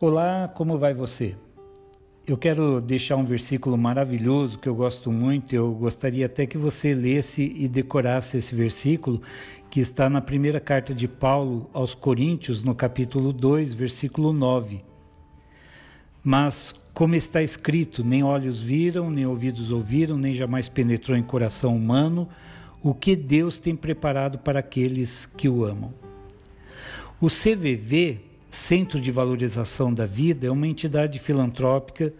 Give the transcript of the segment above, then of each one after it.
Olá, como vai você? Eu quero deixar um versículo maravilhoso que eu gosto muito. Eu gostaria até que você lesse e decorasse esse versículo, que está na primeira carta de Paulo aos Coríntios, no capítulo 2, versículo 9. Mas, como está escrito, nem olhos viram, nem ouvidos ouviram, nem jamais penetrou em coração humano o que Deus tem preparado para aqueles que o amam. O CVV Centro de Valorização da Vida é uma entidade filantrópica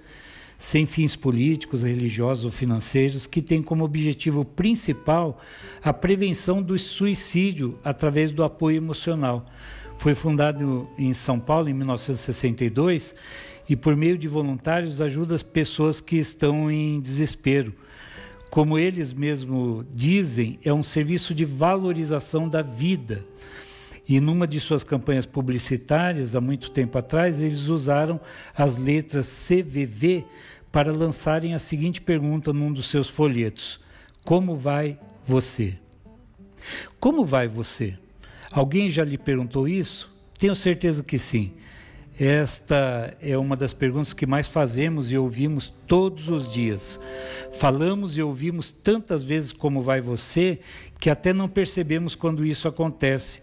sem fins políticos, religiosos ou financeiros que tem como objetivo principal a prevenção do suicídio através do apoio emocional. Foi fundado em São Paulo em 1962 e, por meio de voluntários, ajuda as pessoas que estão em desespero. Como eles mesmos dizem, é um serviço de valorização da vida. E numa de suas campanhas publicitárias, há muito tempo atrás, eles usaram as letras CVV para lançarem a seguinte pergunta num dos seus folhetos: Como vai você? Como vai você? Alguém já lhe perguntou isso? Tenho certeza que sim. Esta é uma das perguntas que mais fazemos e ouvimos todos os dias. Falamos e ouvimos tantas vezes como vai você que até não percebemos quando isso acontece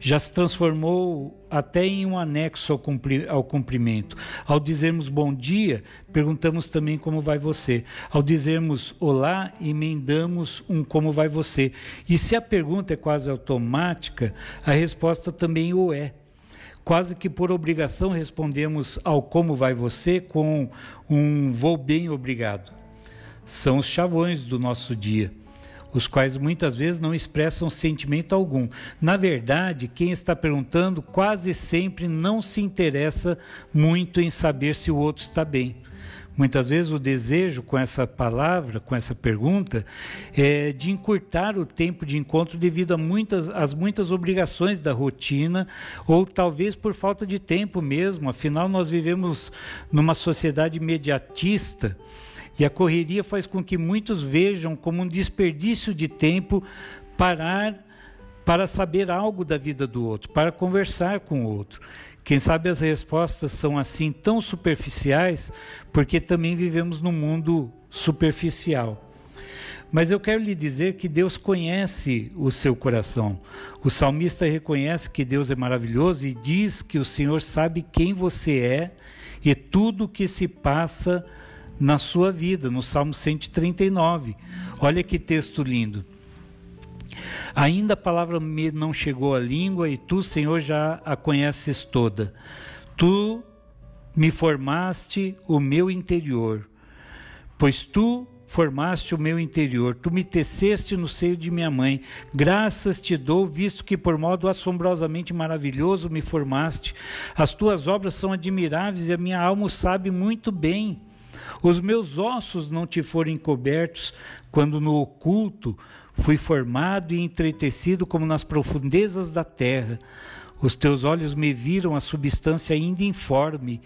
já se transformou até em um anexo ao, ao cumprimento. Ao dizermos bom dia, perguntamos também como vai você. Ao dizermos olá, emendamos um como vai você. E se a pergunta é quase automática, a resposta também o é. Quase que por obrigação respondemos ao como vai você com um vou bem obrigado. São os chavões do nosso dia os quais muitas vezes não expressam sentimento algum. Na verdade, quem está perguntando quase sempre não se interessa muito em saber se o outro está bem. Muitas vezes o desejo com essa palavra, com essa pergunta, é de encurtar o tempo de encontro devido a muitas, às muitas obrigações da rotina, ou talvez por falta de tempo mesmo. Afinal, nós vivemos numa sociedade imediatista e a correria faz com que muitos vejam como um desperdício de tempo parar para saber algo da vida do outro, para conversar com o outro. Quem sabe as respostas são assim tão superficiais, porque também vivemos num mundo superficial. Mas eu quero lhe dizer que Deus conhece o seu coração. O salmista reconhece que Deus é maravilhoso e diz que o Senhor sabe quem você é e tudo o que se passa na sua vida, no Salmo 139. Olha que texto lindo. Ainda a palavra me não chegou à língua e tu, Senhor, já a conheces toda. Tu me formaste o meu interior, pois tu formaste o meu interior, tu me teceste no seio de minha mãe. Graças te dou, visto que por modo assombrosamente maravilhoso me formaste. As tuas obras são admiráveis e a minha alma sabe muito bem. Os meus ossos não te foram encobertos quando no oculto fui formado e entretecido como nas profundezas da terra. Os teus olhos me viram a substância ainda informe,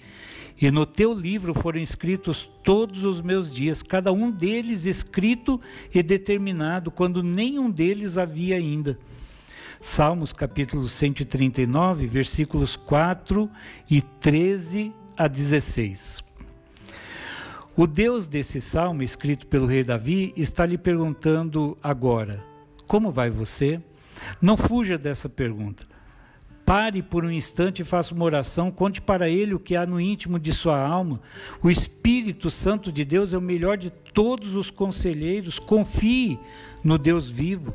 e no teu livro foram escritos todos os meus dias, cada um deles escrito e determinado, quando nenhum deles havia ainda. Salmos capítulo 139, versículos 4 e 13 a 16. O Deus desse salmo, escrito pelo rei Davi, está lhe perguntando agora: Como vai você? Não fuja dessa pergunta. Pare por um instante e faça uma oração, conte para ele o que há no íntimo de sua alma. O Espírito Santo de Deus é o melhor de todos os conselheiros. Confie no Deus vivo.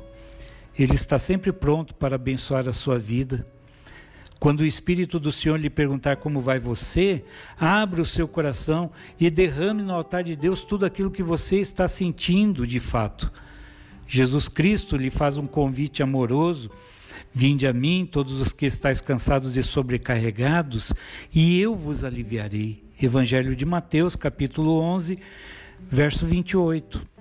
Ele está sempre pronto para abençoar a sua vida. Quando o Espírito do Senhor lhe perguntar como vai você, abra o seu coração e derrame no altar de Deus tudo aquilo que você está sentindo de fato. Jesus Cristo lhe faz um convite amoroso: Vinde a mim, todos os que estáis cansados e sobrecarregados, e eu vos aliviarei. Evangelho de Mateus, capítulo 11, verso 28.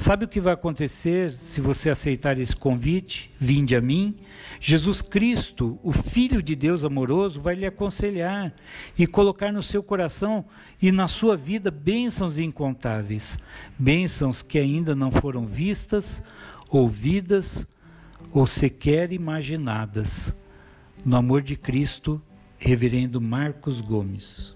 Sabe o que vai acontecer se você aceitar esse convite? Vinde a mim. Jesus Cristo, o Filho de Deus amoroso, vai lhe aconselhar e colocar no seu coração e na sua vida bênçãos incontáveis, bênçãos que ainda não foram vistas, ouvidas ou sequer imaginadas. No amor de Cristo Reverendo Marcos Gomes.